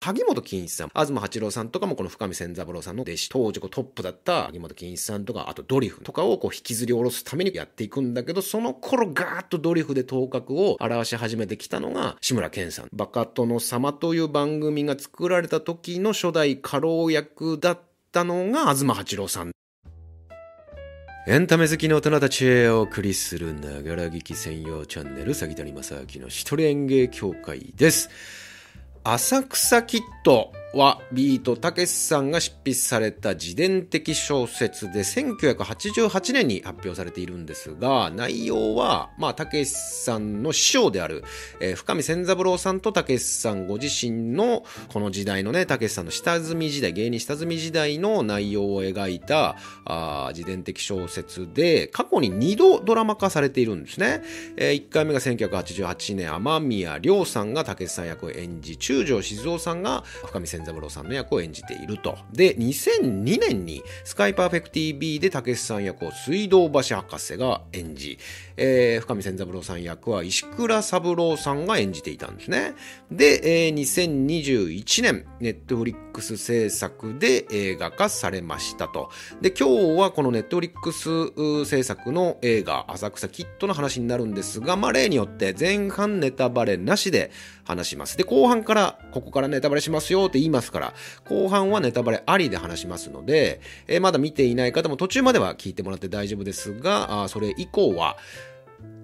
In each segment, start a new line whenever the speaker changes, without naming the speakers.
萩本欽一さん、東八郎さんとかもこの深見千三郎さんの弟子、当時トップだった萩本欽一さんとか、あとドリフとかをこう引きずり下ろすためにやっていくんだけど、その頃ガーッとドリフで頭角を表し始めてきたのが志村けんさん。バカ殿様という番組が作られた時の初代家老役だったのが東八郎さん。エンタメ好きの大人たちへお送りするながら聞き専用チャンネル、詐欺谷正明の一人演芸協会です。浅草キットはビートたけしさんが執筆された自伝的小説で1988年に発表されているんですが内容はまあたけしさんの師匠である、えー、深見千三郎さんとたけしさんご自身のこの時代のねたけしさんの下積み時代芸人下積み時代の内容を描いたあ自伝的小説で過去に2度ドラマ化されているんですね、えー、1回目が1988年雨宮亮さんがたけしさん役を演じ中条静雄さんが深見千千三郎さんの役を演じていると。で、2002年にスカイパーフェク TV で武さん役を水道橋博士が演じ、えー、深見千三郎さん役は石倉三郎さんが演じていたんですね。で、えー、2021年、ネットフリックス制作で映画化されましたと。で、今日はこのネットフリックス制作の映画、浅草キッドの話になるんですが、まあ、例によって前半ネタバレなしで話します。で、後半から、ここからネタバレしますよって言いますから、後半はネタバレありで話しますので、えー、まだ見ていない方も途中までは聞いてもらって大丈夫ですが、あそれ以降は、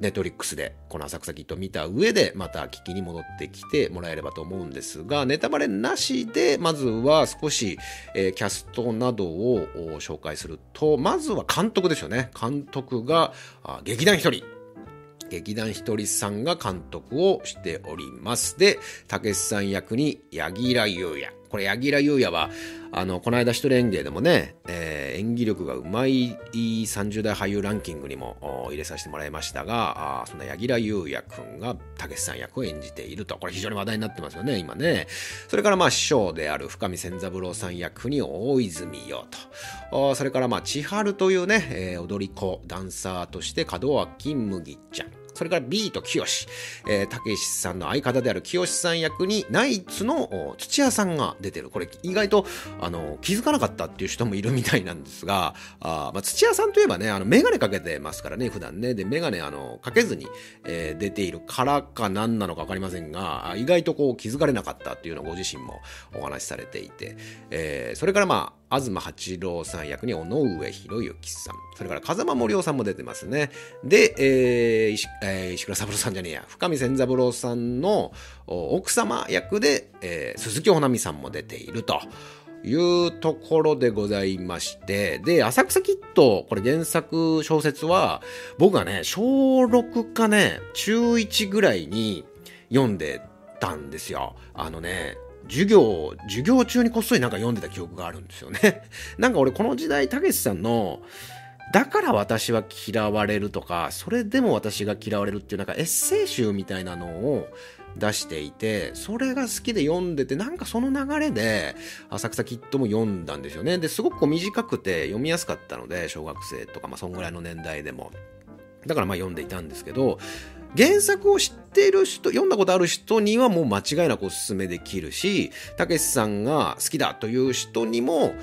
ネットリックスでこの浅草キッド見た上でまた聞きに戻ってきてもらえればと思うんですがネタバレなしでまずは少し、えー、キャストなどを紹介するとまずは監督ですよね監督が劇団一人劇団ひとりさんが監督をしております。で、たけしさん役に柳楽優弥。これ、柳楽優弥は、あの、この間一人演芸でもね、えー、演技力がうまい30代俳優ランキングにも入れさせてもらいましたが、あそんな柳楽優弥くんがたけしさん役を演じていると。これ非常に話題になってますよね、今ね。それからまあ師匠である深見千三郎さん役に大泉洋と。それからまあ千春というね、えー、踊り子、ダンサーとして門脇麦ちゃん。それからビート清えー、たけしさんの相方である清さん役にナイツの土屋さんが出てる。これ意外と、あの、気づかなかったっていう人もいるみたいなんですが、あまあ、土屋さんといえばね、あの、メガネかけてますからね、普段ね。で、メガネ、あの、かけずに、えー、出ているからか何なのかわかりませんが、意外とこう気づかれなかったっていうのをご自身もお話しされていて、えー、それからまあ、東八郎さん役に尾上博之さん。それから風間森夫さんも出てますね。で、えー、石えー、石倉三郎さんじゃねえや。深見千三郎さんの奥様役で、えー、鈴木保奈美さんも出ていると。いうところでございまして、で、浅草キッド、これ原作小説は、僕がね、小6かね、中1ぐらいに読んでたんですよ。あのね、授業、授業中にこっそりなんか読んでた記憶があるんですよね。なんか俺この時代、たけしさんの、だから私は嫌われるとか、それでも私が嫌われるっていうなんかエッセイ集みたいなのを出していて、それが好きで読んでて、なんかその流れで、浅草キッドも読んだんですよね。で、すごく短くて読みやすかったので、小学生とか、まあそんぐらいの年代でも。だからまあ読んでいたんですけど、原作を知っている人、読んだことある人にはもう間違いなくおすすめできるし、たけしさんが好きだという人にも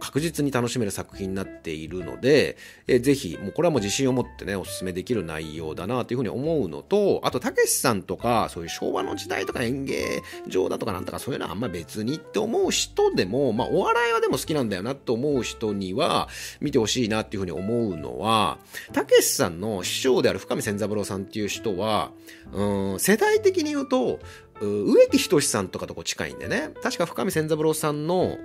確実に楽しめる作品になっているので、えぜひ、もうこれはもう自信を持ってね、おすすめできる内容だなというふうに思うのと、あと、たけしさんとか、そういう昭和の時代とか演芸場だとかなんとかそういうのはあんま別にって思う人でも、まあ、お笑いはでも好きなんだよなと思う人には、見てほしいなっていうふうに思うのは、たけしさんの師匠である深見千三郎さんっていう人人は、うん、世代的に言うと、植木仁さんとかとこ近いんでね、確か深見千三郎さんの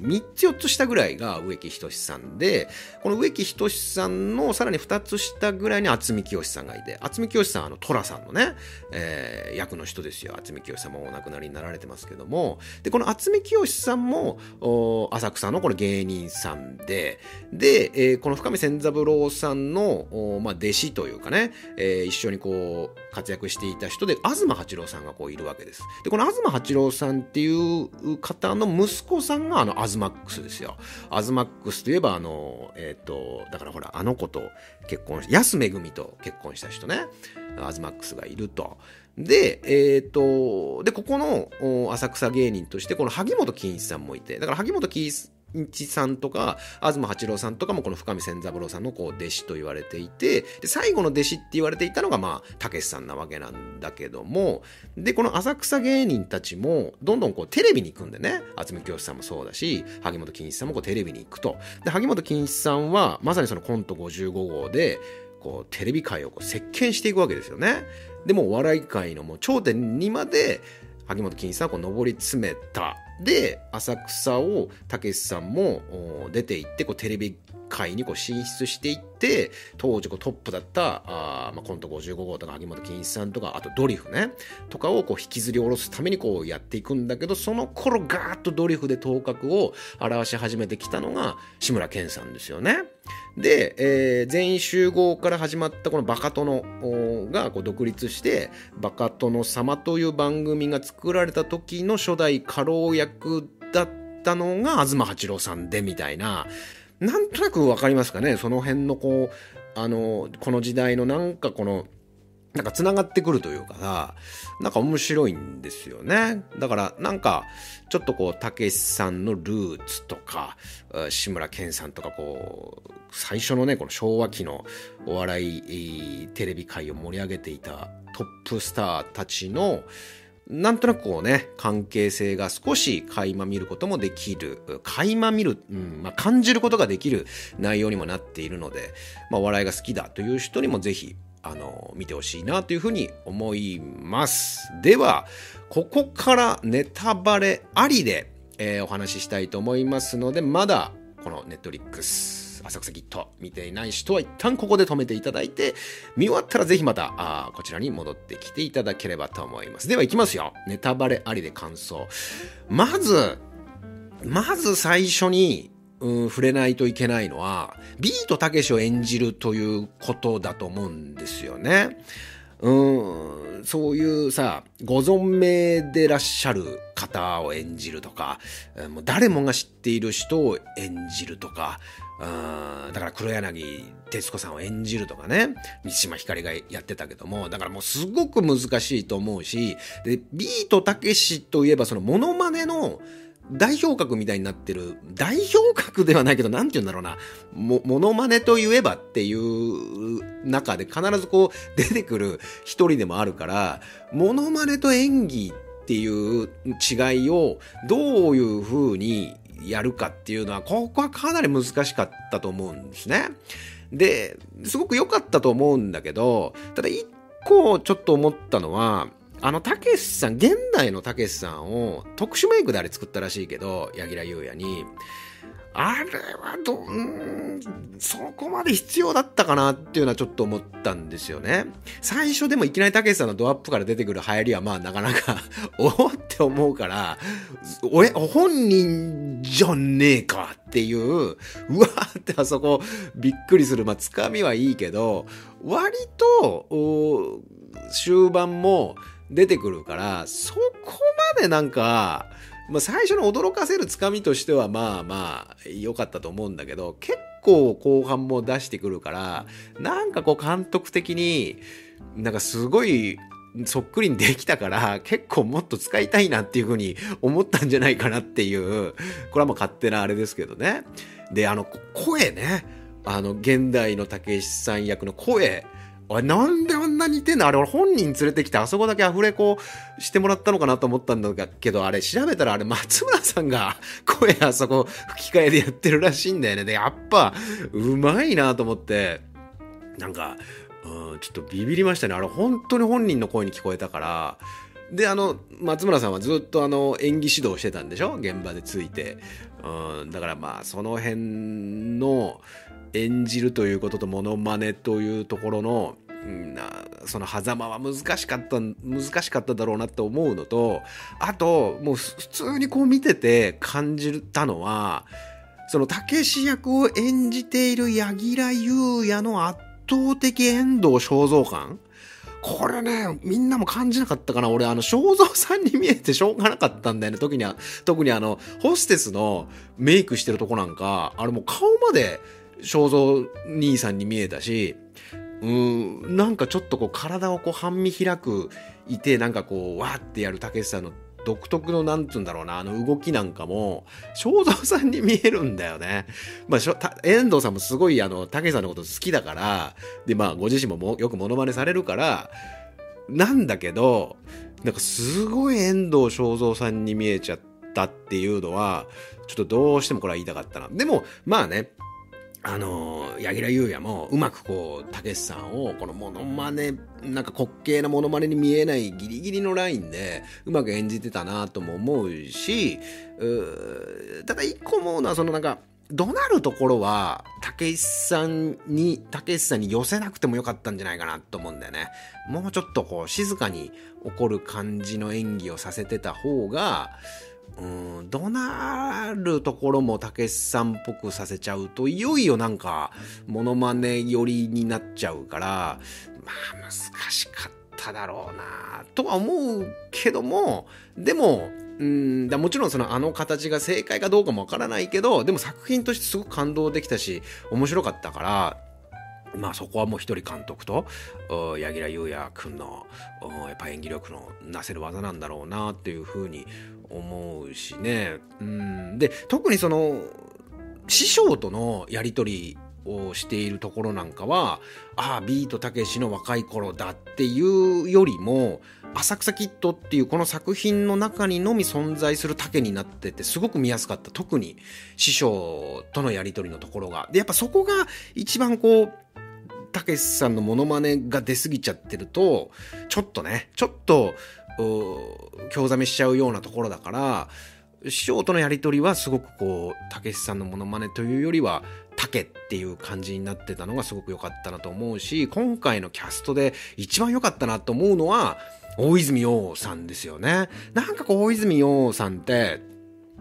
3つ4つ下ぐらいが植木仁さんで、この植木仁さんのさらに2つ下ぐらいに渥美清さんがいて、渥美清さんはあの寅さんのね、えー、役の人ですよ。渥美清さんもお亡くなりになられてますけども、で、この渥美清さんも浅草のこれ芸人さんで、で、えー、この深見千三郎さんの、まあ、弟子というかね、えー、一緒にこう活躍していた人で、東八郎さんがこういるわけです。で、この東八郎さんっていう方の息子さんがあのアズマックスですよ。アズマックスといえばあの、えっ、ー、と、だからほら、あの子と結婚し、安めぐみと結婚した人ね。アズマックスがいると。で、えっ、と、で、ここの浅草芸人として、この萩本欽一さんもいて、だから萩本欽一日さんとか、東八郎さんとかもこの深見千三郎さんのこう弟子と言われていて、で、最後の弟子って言われていたのが、まあ、たけしさんなわけなんだけども、で、この浅草芸人たちも、どんどんこうテレビに行くんでね、渥美清さんもそうだし、萩本欽一さんもこうテレビに行くと。で、萩本欽一さんは、まさにそのコント55号で、こう、テレビ界をこう席巻していくわけですよね。でも、お笑い界のもう頂点にまで、萩本欽一さんはこう上り詰めた。で、浅草をたけしさんも出て行って、こうテレビ界にこう進出していって、当時こうトップだったあ、まあ、コント55号とか萩本欽一さんとか、あとドリフね、とかをこう引きずり下ろすためにこうやっていくんだけど、その頃ガーッとドリフで頭角を表し始めてきたのが志村けんさんですよね。で、えー、全員集合から始まったこのバカ殿がこう独立して、バカ殿様という番組が作られた時の初代家老役だったのが東八郎さんでみたいな、なんとなくわかりますかね？その辺のこう、あの、この時代のなんかこの、なんか繋がってくるというかさ、なんか面白いんですよね。だからなんか、ちょっとこう、たけしさんのルーツとか、志村けんさんとかこう、最初のね、この昭和期のお笑いテレビ界を盛り上げていたトップスターたちの、なんとなくこうね、関係性が少し垣間見ることもできる、垣間見る、うんまあ、感じることができる内容にもなっているので、まあ、笑いが好きだという人にもぜひ、あの、見てほしいなというふうに思います。では、ここからネタバレありで、えー、お話ししたいと思いますので、まだ、このネットリックス、浅草キット見ていない人は一旦ここで止めていただいて、見終わったらぜひまた、あこちらに戻ってきていただければと思います。では行きますよ。ネタバレありで感想。まず、まず最初に、うん、触れないといけないのは、ビートたけしを演じるということだと思うんですよね。うん、そういうさ、ご存命でらっしゃる方を演じるとか、もう誰もが知っている人を演じるとか、だから黒柳徹子さんを演じるとかね、三島ひかりがやってたけども、だからもうすごく難しいと思うし、で、ビートたけしといえばそのモノマネの代表格みたいになってる、代表格ではないけど、なんて言うんだろうな、も、モノマネといえばっていう中で必ずこう出てくる一人でもあるから、モノマネと演技っていう違いをどういう風にやるかっていうのは、ここはかなり難しかったと思うんですね。で、すごく良かったと思うんだけど、ただ一個ちょっと思ったのは、あの、たけしさん、現代のたけしさんを特殊メイクであれ作ったらしいけど、柳楽優弥に、あれはど、ん、そこまで必要だったかなっていうのはちょっと思ったんですよね。最初でもいきなりたけしさんのドアップから出てくる流行りはまあなかなか おおって思うから、おえ、本人じゃねえかっていう、うわーってあそこびっくりする。まあつかみはいいけど、割と、終盤も出てくるから、そこまでなんか、まあ、最初の驚かせるつかみとしてはまあまあ良かったと思うんだけど、結構後半も出してくるから、なんかこう監督的に、なんかすごいそっくりにできたから、結構もっと使いたいなっていうふうに思ったんじゃないかなっていう、これはもう勝手なあれですけどね。で、あの、声ね。あの、現代のたけしさん役の声。あれなんであんな似てんの？あれ俺本人連れてきてあそこだけアフレコしてもらったのかなと思ったんだけど、あれ調べたらあれ松村さんが 声あそこ吹き替えでやってるらしいんだよね。で、やっぱうまいなと思って、なんか、うん、ちょっとビビりましたね。あれ本当に本人の声に聞こえたから、で、あの、松村さんはずっとあの、演技指導してたんでしょ？現場でついて。うん、だからまあ、その辺の演じるということとモノマネというところの、その狭間は難しかった、難しかっただろうなって思うのと、あと、もう普通にこう見てて感じたのは、その、たけし役を演じている柳楽優弥の圧倒的遠藤肖像感これね、みんなも感じなかったかな俺、あの、正蔵さんに見えてしょうがなかったんだよね。特に、特にあの、ホステスのメイクしてるとこなんか、あれもう顔まで正蔵兄さんに見えたし、うん、なんかちょっとこう体をこう半身開くいてなんかこうわーってやるたけしさんの独特のなんつうんだろうな、あの動きなんかも、正蔵さんに見えるんだよね。まあ、しょ遠藤さんもすごい、あの、たけしさんのこと好きだから、で、まあ、ご自身ももよくモノマネされるから、なんだけど、なんかすごい遠藤正蔵さんに見えちゃったっていうのは、ちょっとどうしてもこれは言いたかったな。でも、まあね、あの、柳楽優弥もうまくこう、たけしさんをこのモノマネ、なんか滑稽なモノマネに見えないギリギリのラインでうまく演じてたなとも思うし、うただ一個思うのはそのなんか、怒鳴るところは、たけしさんに、たけしさんに寄せなくてもよかったんじゃないかなと思うんだよね。もうちょっとこう、静かに怒る感じの演技をさせてた方が、うん、怒鳴るところもたけしさんっぽくさせちゃうと、いよいよなんか、モノマネ寄りになっちゃうから、まあ難しかっただろうなとは思うけども、でも、うんだもちろんそのあの形が正解かどうかもわからないけど、でも作品としてすごく感動できたし、面白かったから、まあそこはもう一人監督と柳楽優弥君のやっぱ演技力のなせる技なんだろうなっていうふうに思うしね。うん、で特にその師匠とのやり取りをしているところなんかはああビートたけしの若い頃だっていうよりも浅草キッドっていうこの作品の中にのみ存在する竹になっててすごく見やすかった。特に師匠とのやり取りのところが。でやっぱそこが一番こうたけしさんのモノマネが出過ぎちゃってるとちょっとねちょっと興ざめしちゃうようなところだから師匠とのやり取りはすごくこうたけしさんのモノマネというよりは竹っていう感じになってたのがすごく良かったなと思うし今回のキャストで一番良かったなと思うのは大泉洋さんですよね。なんかこう大泉洋さんって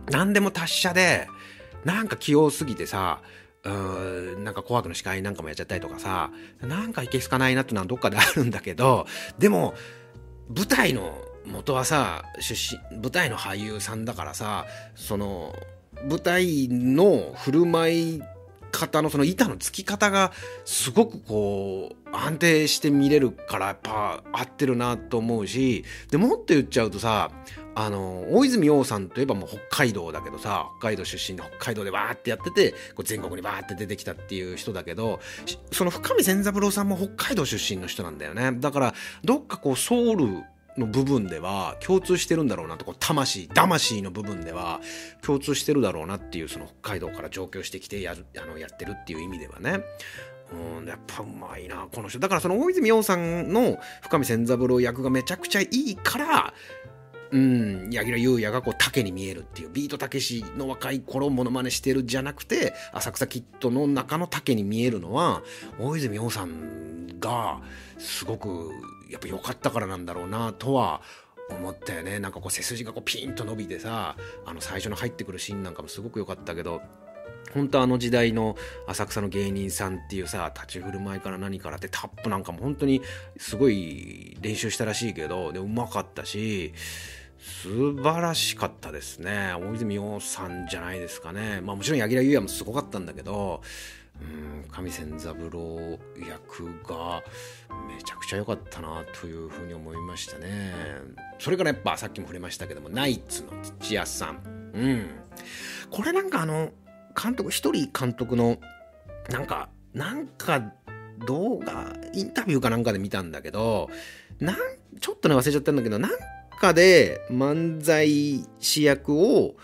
何でも達者でなんか器用すぎてさうんなんか紅白の司会なんかもやっちゃったりとかさなんかいけすかないなってのはどっかであるんだけどでも舞台の元はさ出身舞台の俳優さんだからさその舞台の振る舞い方のその板のつき方がすごくこう安定して見れるからやっぱ合ってるなと思うしでもっと言っちゃうとさあの大泉洋さんといえばもう北海道だけどさ北海道出身で北海道でわーってやっててこう全国にわーって出てきたっていう人だけどその深見千三郎さんも北海道出身の人なんだよね。だからどっかこうソウルの部分では共通してるんだろうなとこう魂魂の部分では共通してるだろうなっていうその北海道から上京してきてやるあのやってるっていう意味ではね。うんやっぱうまいなこの人。だからその大泉洋さんの深見千三郎役がめちゃくちゃいいからうん、柳楽優弥がこう竹に見えるっていうビートたけしの若い頃モノマネしてるじゃなくて浅草キッドの中の竹に見えるのは大泉洋さんがすごくやっぱ良かったからなんだろうなとは思ったよね。なんかこう背筋がこうピンと伸びてさあの最初の入ってくるシーンなんかもすごく良かったけど本当あの時代の浅草の芸人さんっていうさ立ち振る舞いから何からってタップなんかも本当にすごい練習したらしいけどでうまかったし素晴らしかったですね。大泉洋さんじゃないですかね。まあもちろん柳楽優弥もすごかったんだけど、うん、上千三郎役がめちゃくちゃ良かったなというふうに思いましたね。それからやっぱさっきも触れましたけども、ナイツの土屋さん。うん。これなんかあの、監督、一人監督の、なんか、なんか動画、インタビューかなんかで見たんだけど、なん、ちょっとね忘れちゃったんだけど、なん中で漫才師役を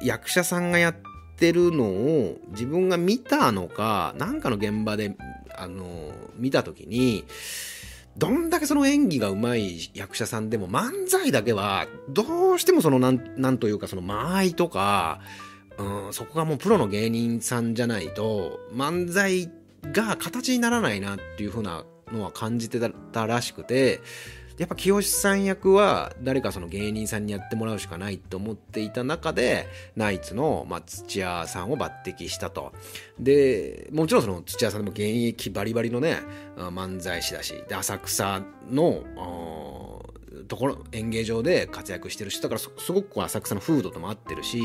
役者さんがやってるのを自分が見たのか何かの現場であの見た時にどんだけその演技がうまい役者さんでも漫才だけはどうしてもそのなんなんというかその間合いとか、うん、そこがもうプロの芸人さんじゃないと漫才が形にならないなっていう風なのは感じてたらしくてやっぱ清さん役は誰かその芸人さんにやってもらうしかないと思っていた中でナイツの、まあ、土屋さんを抜擢したと。でもちろんその土屋さんでも現役バリバリのね漫才師だしで浅草のところ演芸場で活躍してる人だからすごく浅草の風土とも合ってるし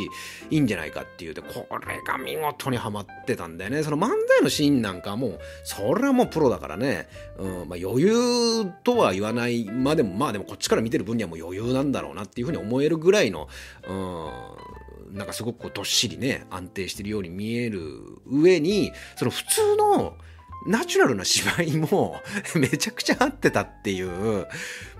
いいんじゃないかっていうでこれが見事にはまってたんだよね。その漫才のシーンなんかもうそれはもうプロだからね、うんまあ、余裕とは言わないまでもまあでもこっちから見てる分にはもう余裕なんだろうなっていうふうに思えるぐらいの、うん、なんかすごくこうどっしりね安定してるように見える上にその普通のナチュラルな芝居も めちゃくちゃ合ってたっていう。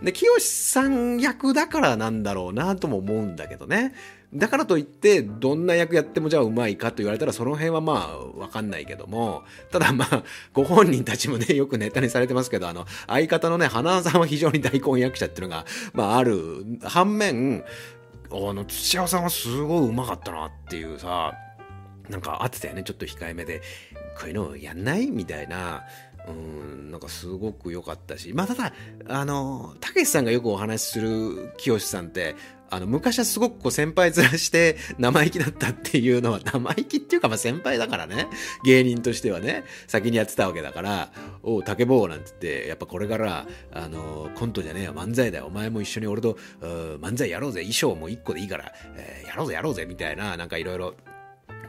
で、清さん役だからなんだろうなとも思うんだけどね。だからといって、どんな役やってもじゃあうまいかと言われたら、その辺はまあ、わかんないけども、ただまあ、ご本人たちもね、よくネタにされてますけど、あの、相方のね、花さんは非常に大根役者っていうのが、まあ、ある。反面、あの、土屋さんはすごいうまかったなっていうさ、なんか合ってたよね、ちょっと控えめで。こういうのやんない？みたいな、うん、なんかすごく良かったし、まあただ、あの、たけしさんがよくお話しする清さんって、あの、昔はすごくこう先輩ずらして 生意気だったっていうのは、生意気っていうかまあ先輩だからね、芸人としてはね、先にやってたわけだから、おう、竹棒なんて言って、やっぱこれから、あの、コントじゃねえよ、漫才だよ、お前も一緒に俺と、漫才やろうぜ、衣装も一個でいいから、えー、やろうぜやろうぜ、みたいな、なんかいろいろ、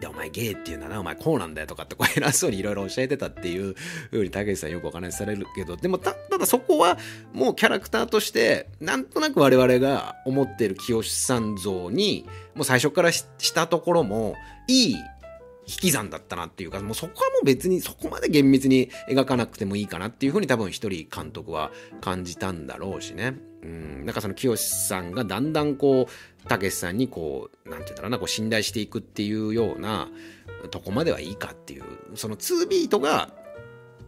で、お前ゲイっていうんだな、お前こうなんだよとかってこう偉そうにいろいろ教えてたっていうふうに竹内さんよくお話しされるけど、でもた、ただそこはもうキャラクターとして、なんとなく我々が思っている清さん像に、もう最初からしたところも、いい引き算だったなっていうか、もうそこはもう別にそこまで厳密に描かなくてもいいかなっていうふうに多分一人監督は感じたんだろうしね。うん、なんかその清さんがだんだんこう、たけしさんにこう、なんて言うんだろうな、こう信頼していくっていうようなとこまではいいかっていう、その2ビートが、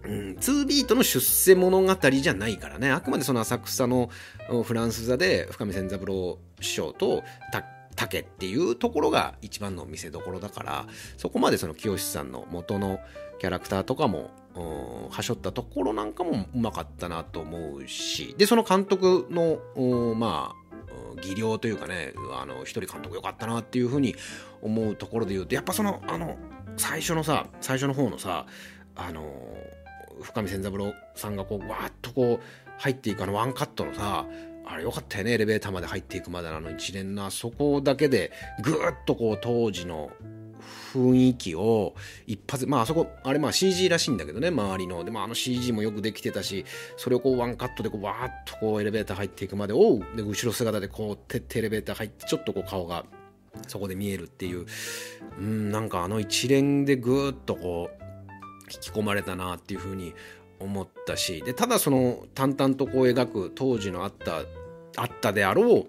うん、2ビートの出世物語じゃないからね。あくまでその浅草のフランス座で深見千三郎師匠と竹っていうところが一番の見せどころだからそこまでその清さんの元のキャラクターとかもはしょったところなんかもうまかったなと思うしでその監督のまあ技量というかねあの一人監督よかったなっていうふうに思うところで言うとやっぱそのあの最初のさ最初の方のさあの深見千三郎さんがこうわーっとこう入っていくあのワンカットのさあれよかったよねエレベーターまで入っていくまでのあの一連のあそこだけでぐーっとこう当時の雰囲気を一発まああそこあれまあ CG らしいんだけどね周りの。でもあの CG もよくできてたしそれをこうワンカットでこうわーっとこうエレベーター入っていくまでおうで後ろ姿でこうてってエレベーター入ってちょっとこう顔がそこで見えるっていう。うんなんかあの一連でぐーっとこう引き込まれたなっていう風に思ったし。でただその淡々とこう描く当時のあったあったであろう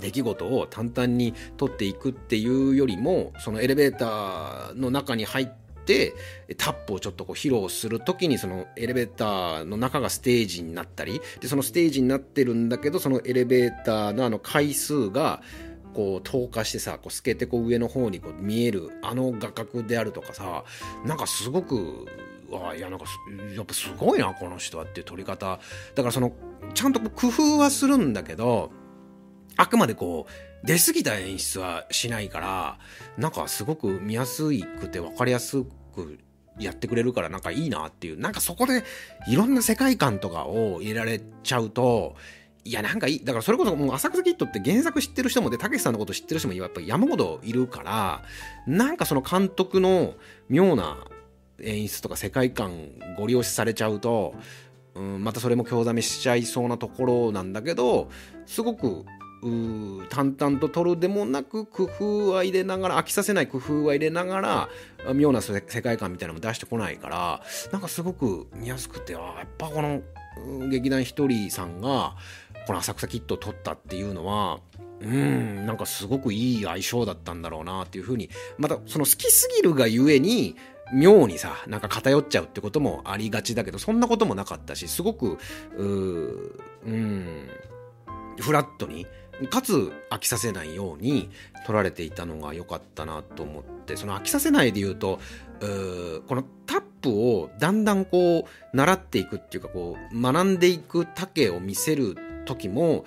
出来事を淡々に取っていくっていうよりもそのエレベーターの中に入ってタップをちょっとこう披露する時にそのエレベーターの中がステージになったりでそのステージになってるんだけどそのエレベーターのあの回数がこう透過してさこう透けてこう上の方にこう見えるあの画角であるとかさなんかすごくあいやなんかやっぱすごいなこの人はっていう撮り方だからそのちゃんと工夫はするんだけどあくまでこう出過ぎた演出はしないからなんかすごく見やすくて分かりやすくやってくれるからなんかいいなっていうなんかそこでいろんな世界観とかを入れられちゃうといやなんかいいだからそれこそもう浅草キッドって原作知ってる人もでたけしさんのこと知ってる人もやっぱ山ほどいるからなんかその監督の妙な演出とか世界観ご利用しされちゃうと、うん、またそれも興ざめしちゃいそうなところなんだけどすごく淡々と撮るでもなく工夫は入れながら飽きさせない工夫は入れながら妙な世界観みたいなのも出してこないからなんかすごく見やすくてあやっぱこの劇団ひとりさんがこの浅草キッドを撮ったっていうのはうんなんかすごくいい相性だったんだろうなっていうふうにまたその好きすぎるがゆえに妙にさ、なんか偏っちゃうってこともありがちだけど、そんなこともなかったし、すごく、うん、フラットに、かつ飽きさせないように取られていたのが良かったなと思って、その飽きさせないで言うと、このタップをだんだんこう、習っていくっていうか、こう、学んでいく竹を見せる時も、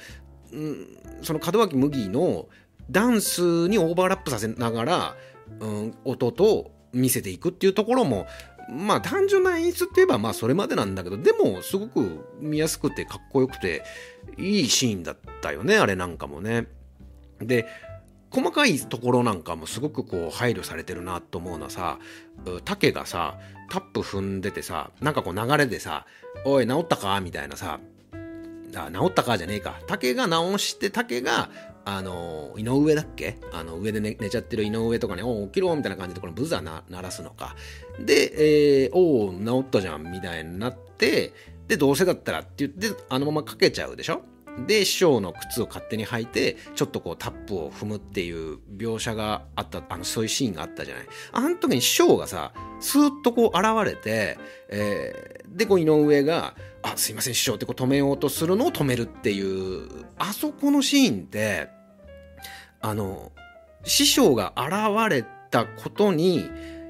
うん、その門脇麦のダンスにオーバーラップさせながら、うん、音と見せていくっていうところもまあ単純な演出って言えばまあそれまでなんだけど、でもすごく見やすくてかっこよくていいシーンだったよね、あれなんかもね。で、細かいところなんかもすごくこう配慮されてるなと思うのはさ、竹がさ、タップ踏んでてさ、なんかこう流れでさ、おい、治ったか？みたいなさ、あ、治ったかじゃねえか。竹が直して、竹が、あの、井上だっけ？あの、上で寝寝ちゃってる井上とかに、おお、起きろみたいな感じで、このブザーな鳴らすのか。で、えー、おお、治ったじゃんみたいになって、で、どうせだったらって言って、あのままかけちゃうでしょ？で、師匠の靴を勝手に履いて、ちょっとこうタップを踏むっていう描写があった、あの、そういうシーンがあったじゃない？あの時に師匠がさ、スーッとこう現れて、えー、で、こう井上が、あ、すいません、師匠ってこう止めようとするのを止めるっていう、あそこのシーンって、あの、師匠が現れたことに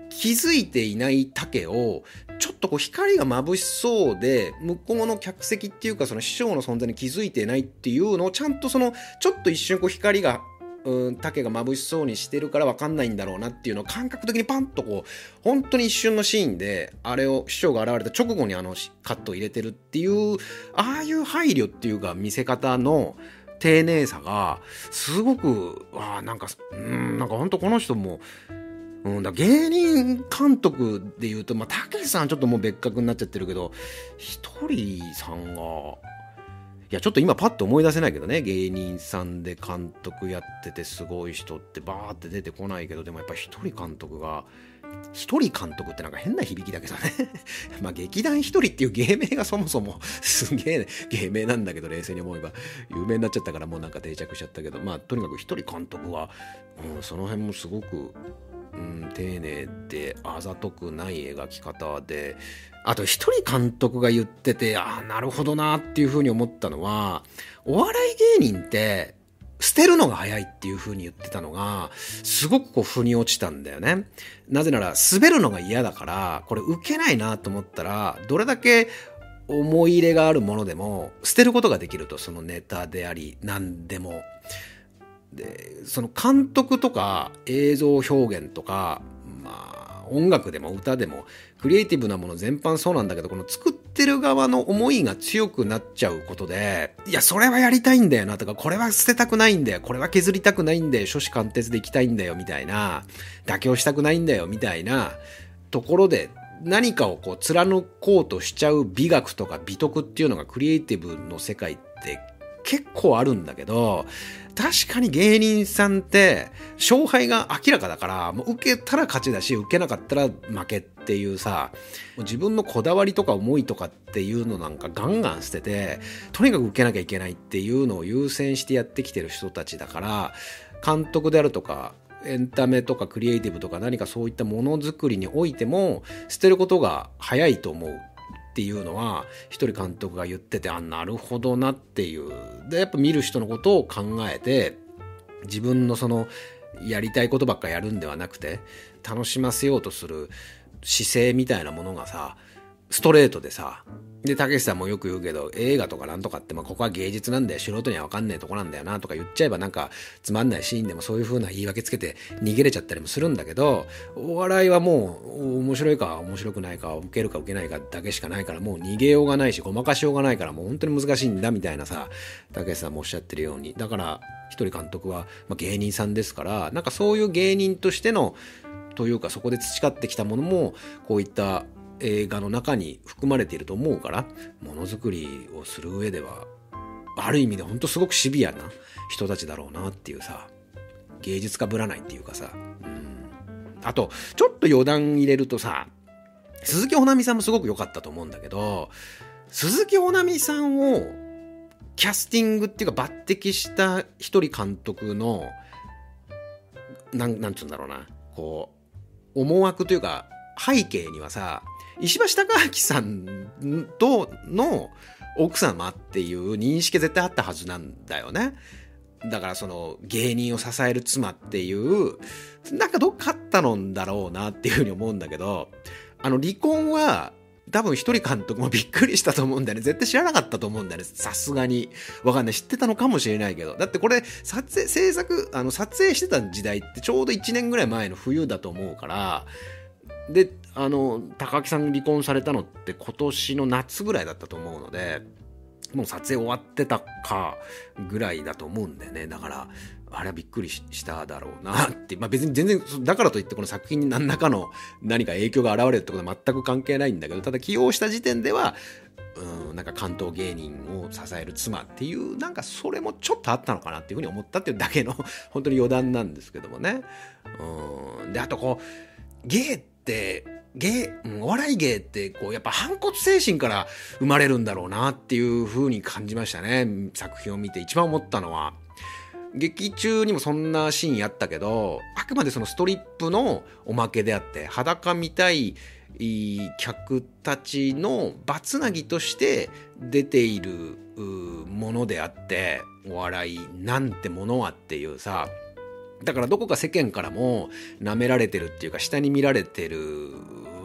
気づいていない竹をちょっとこう光が眩しそうで向こうの客席っていうかその師匠の存在に気づいてないっていうのをちゃんとそのちょっと一瞬こう光がうん竹が眩しそうにしてるから分かんないんだろうなっていうのを感覚的にパンとこう本当に一瞬のシーンであれを師匠が現れた直後にあのカットを入れてるっていうああいう配慮っていうか見せ方の丁寧さがすごくあなんかうんなんか本当この人もうん、だ芸人監督で言うと、まあ、たけしさんちょっともう別格になっちゃってるけど、ひとりさんが、や、ちょっと今パッと思い出せないけどね、芸人さんで監督やっててすごい人ってバーって出てこないけど、でもやっぱ一人監督が、一人監督ってなんか変な響きだけどね。まあ劇団一人っていう芸名がそもそも すげえ、ね、芸名なんだけど冷静に思えば。有名になっちゃったからもうなんか定着しちゃったけど。まあとにかく一人監督は、うん、その辺もすごくうん、丁寧であざとくない描き方であと一人監督が言っててああなるほどなっていうふうに思ったのはお笑い芸人って捨てるのが早いっていう風に言ってたのが、すごくこう腑に落ちたんだよね。なぜなら滑るのが嫌だから、これ受けないなと思ったら、どれだけ思い入れがあるものでも捨てることができると、そのネタであり、何でも。でその監督とか映像表現とかまあ音楽でも歌でもクリエイティブなもの全般そうなんだけどこの作ってる側の思いが強くなっちゃうことでいやそれはやりたいんだよなとかこれは捨てたくないんだよこれは削りたくないんだよ初子貫徹でいきたいんだよみたいな妥協したくないんだよみたいなところで何かをこう貫こうとしちゃう美学とか美徳っていうのがクリエイティブの世界って結構あるんだけど、確かに芸人さんって勝敗が明らかだから、もう受けたら勝ちだし、受けなかったら負けっていうさ、自分のこだわりとか思いとかっていうのなんかガンガン捨てて、とにかく受けなきゃいけないっていうのを優先してやってきてる人たちだから、監督であるとか、エンタメとかクリエイティブとか何かそういったものづくりにおいても捨てることが早いと思う。っていうのは一人監督が言っててあなるほどなっていう。でやっぱ見る人のことを考えて自分のそのやりたいことばっかやるんではなくて楽しませようとする姿勢みたいなものがさストレートでさで、たけしさんもよく言うけど、映画とかなんとかって、まあ、ここは芸術なんだよ、素人にはわかんないとこなんだよな、とか言っちゃえばなんか、つまんないシーンでもそういう風な言い訳つけて逃げれちゃったりもするんだけど、お笑いはもう、面白いか面白くないか、受けるか受けないかだけしかないから、もう逃げようがないし、ごまかしようがないから、もう本当に難しいんだ、みたいなさ、たけしさんもおっしゃってるように。だから、一人監督は、まあ、芸人さんですから、なんかそういう芸人としての、というかそこで培ってきたものもこういった映画の中に含まれていると思うからものづくりをする上ではある意味でほんとすごくシビアな人たちだろうなっていうさ芸術家ぶらないっていうかさ、うん、あとちょっと余談入れるとさ鈴木保奈美さんもすごく良かったと思うんだけど鈴木保奈美さんをキャスティングっていうか抜擢した一人監督のなんなんつうんだろうなこう思惑というか背景にはさ石橋貴明さんとの奥様っていう認識絶対あったはずなんだよね。だからその芸人を支える妻っていう、なんかどっかあったのんだろうなっていうふうに思うんだけど、あの離婚は多分一人監督もびっくりしたと思うんだよね。絶対知らなかったと思うんだよね。さすがに。わかんない。知ってたのかもしれないけど。だってこれ、撮影、制作、あの、撮影してた時代ってちょうど1年ぐらい前の冬だと思うから、で、あの高木さん離婚されたのって今年の夏ぐらいだったと思うのでもう撮影終わってたかぐらいだと思うんだよね。だからあれはびっくりしただろうなって、まあ、別に全然だからといってこの作品に何らかの何か影響が現れるってことは全く関係ないんだけどただ起用した時点ではうんなんか関東芸人を支える妻っていうなんかそれもちょっとあったのかなっていうふうに思ったっていうだけの本当に余談なんですけどもね。うん。であとこう芸って芸、お笑い芸ってこうやっぱ反骨精神から生まれるんだろうなっていうふうに感じましたね。作品を見て一番思ったのは。劇中にもそんなシーンあったけどあくまでそのストリップのおまけであって裸見たい客たちの場つなぎとして出ているものであってお笑いなんてものはっていうさだからどこか世間からも舐められてるっていうか下に見られてる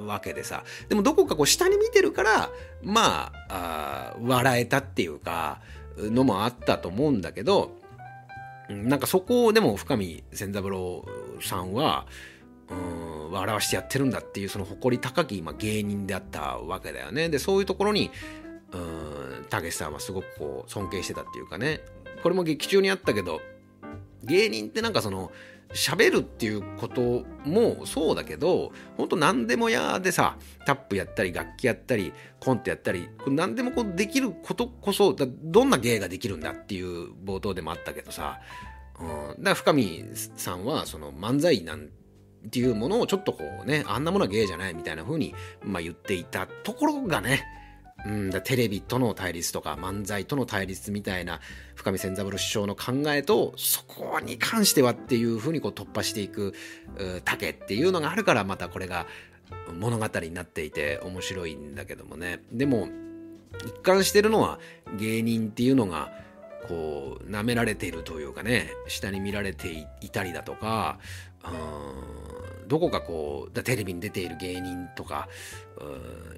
わけでさ。でもどこかこう下に見てるからまあ笑えたっていうかのもあったと思うんだけどなんかそこをでも深見千三郎さんはうん笑わしてやってるんだっていうその誇り高き今芸人であったわけだよね。でそういうところにうんたけしさんはすごくこう尊敬してたっていうかね。これも劇中にあったけど芸人ってなんかその喋るっていうこともそうだけど本当何でもやでさタップやったり楽器やったりコントやったり何でもこうできることこそどんな芸ができるんだっていう冒頭でもあったけどさ、うん、だから深見さんはその漫才なんていうものをちょっとこうねあんなものは芸じゃないみたいな風にまあ言っていたところがねうん、だテレビとの対立とか漫才との対立みたいな深見千三郎師匠の考えとそこに関してはっていうふうにこう突破していく竹っていうのがあるからまたこれが物語になっていて面白いんだけどもね。でも一貫してるのは芸人っていうのがこう舐められているというかね下に見られていたりだとかうんどこかこうテレビに出ている芸人とか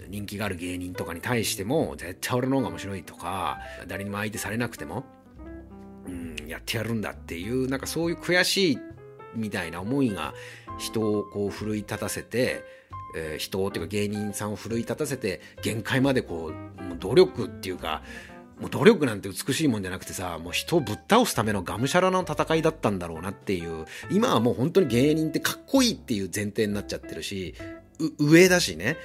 人気がある芸人とかに対しても絶対俺の方が面白いとか誰にも相手されなくても、うん、やってやるんだっていうなんかそういう悔しいみたいな思いが人をこう奮い立たせて、えー、人っていうか芸人さんを奮い立たせて限界までこうもう努力っていうかもう努力なんて美しいもんじゃなくてさ、もう人をぶっ倒すためのがむしゃらな戦いだったんだろうなっていう、今はもう本当に芸人ってかっこいいっていう前提になっちゃってるし、上だしね、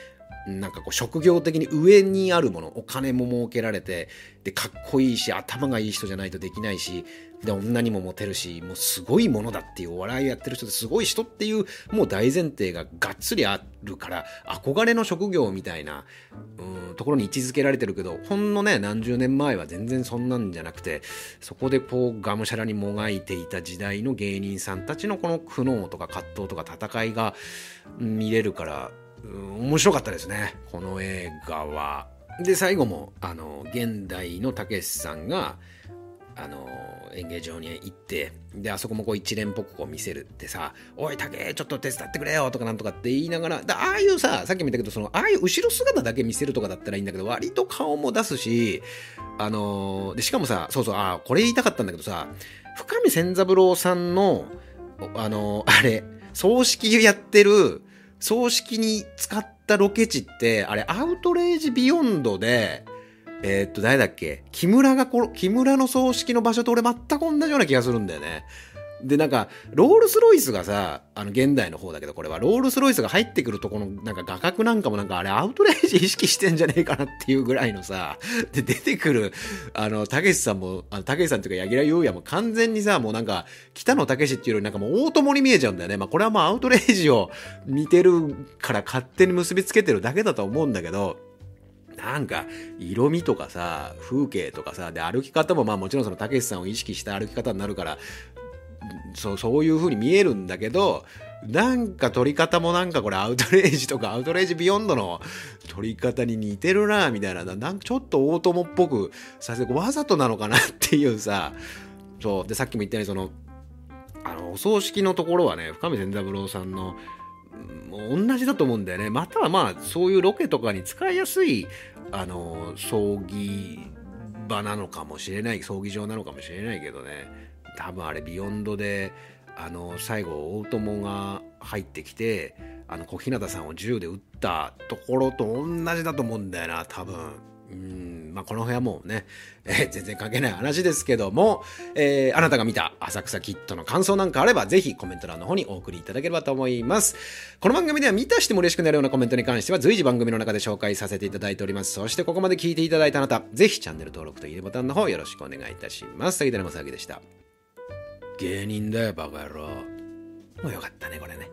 なんかこう職業的に上にあるもの、お金も儲けられて、で、かっこいいし、頭がいい人じゃないとできないし、で、女にもモテるし、もうすごいものだっていうお笑いやってる人ですごい人っていう、もう大前提ががっつりあるから、憧れの職業みたいな、うん、ところに位置づけられてるけど、ほんのね、何十年前は全然そんなんじゃなくて、そこでこう、がむしゃらにもがいていた時代の芸人さんたちのこの苦悩とか葛藤とか戦いが見れるから、面白かったですねこの映画は。で最後もあの現代のたけしさんがあの演芸場に行ってであそこもこう一連っぽくこう見せるってさ「おい竹ちょっと手伝ってくれよ」とかなんとかって言いながらああいうささっきも言ったけどそのああいう後ろ姿だけ見せるとかだったらいいんだけど割と顔も出すしあのでしかもさそうそうああこれ言いたかったんだけどさ深見千三郎さんのあのあれ葬式やってる葬式に使ったロケ地って、あれ、アウトレイジビヨンドで、えー、っと、誰だっけ？木村がこ、木村の葬式の場所と俺全く同じような気がするんだよね。で、なんか、ロールスロイスがさ、あの、現代の方だけど、これは、ロールスロイスが入ってくるとこの、なんか画角なんかもなんか、あれ、アウトレイジ意識してんじゃねえかなっていうぐらいのさ、で、出てくる、あの、たけしさんも、あの、たけしさんっていうか、柳楽優弥も完全にさ、もうなんか、北野たけしっていうよりなんかもう大友に見えちゃうんだよね。まあ、これはもうアウトレイジを見てるから勝手に結びつけてるだけだと思うんだけど、なんか、色味とかさ、風景とかさ、で、歩き方もまあもちろんそのたけしさんを意識した歩き方になるから、そうそういう風に見えるんだけどなんか撮り方もなんかこれアウトレイジとかアウトレイジビヨンドの撮り方に似てるなみたいななんかちょっと大友っぽくさせてわざとなのかなっていうさそうでさっきも言ったようにそのあのお葬式のところはね深見千三郎さんのもう同じだと思うんだよね。またはまあそういうロケとかに使いやすいあの葬儀場なのかもしれない葬儀場なのかもしれないけどね。多分あれビヨンドであの最後大友が入ってきてあの小日向さんを銃で撃ったところと同じだと思うんだよな多分うんまあ、この辺はもうね、えー、全然関係ない話ですけども、えー、あなたが見た浅草キッドの感想なんかあれば、ぜひコメント欄の方にお送りいただければと思います。この番組では見たしても嬉しくなるようなコメントに関しては随時番組の中で紹介させていただいております。そしてここまで聞いていただいたあなた、ぜひチャンネル登録といいねボタンの方よろしくお願いいたします。杉田のまさきでした。芸人だよ、バカ野郎。もうよかったね、これね。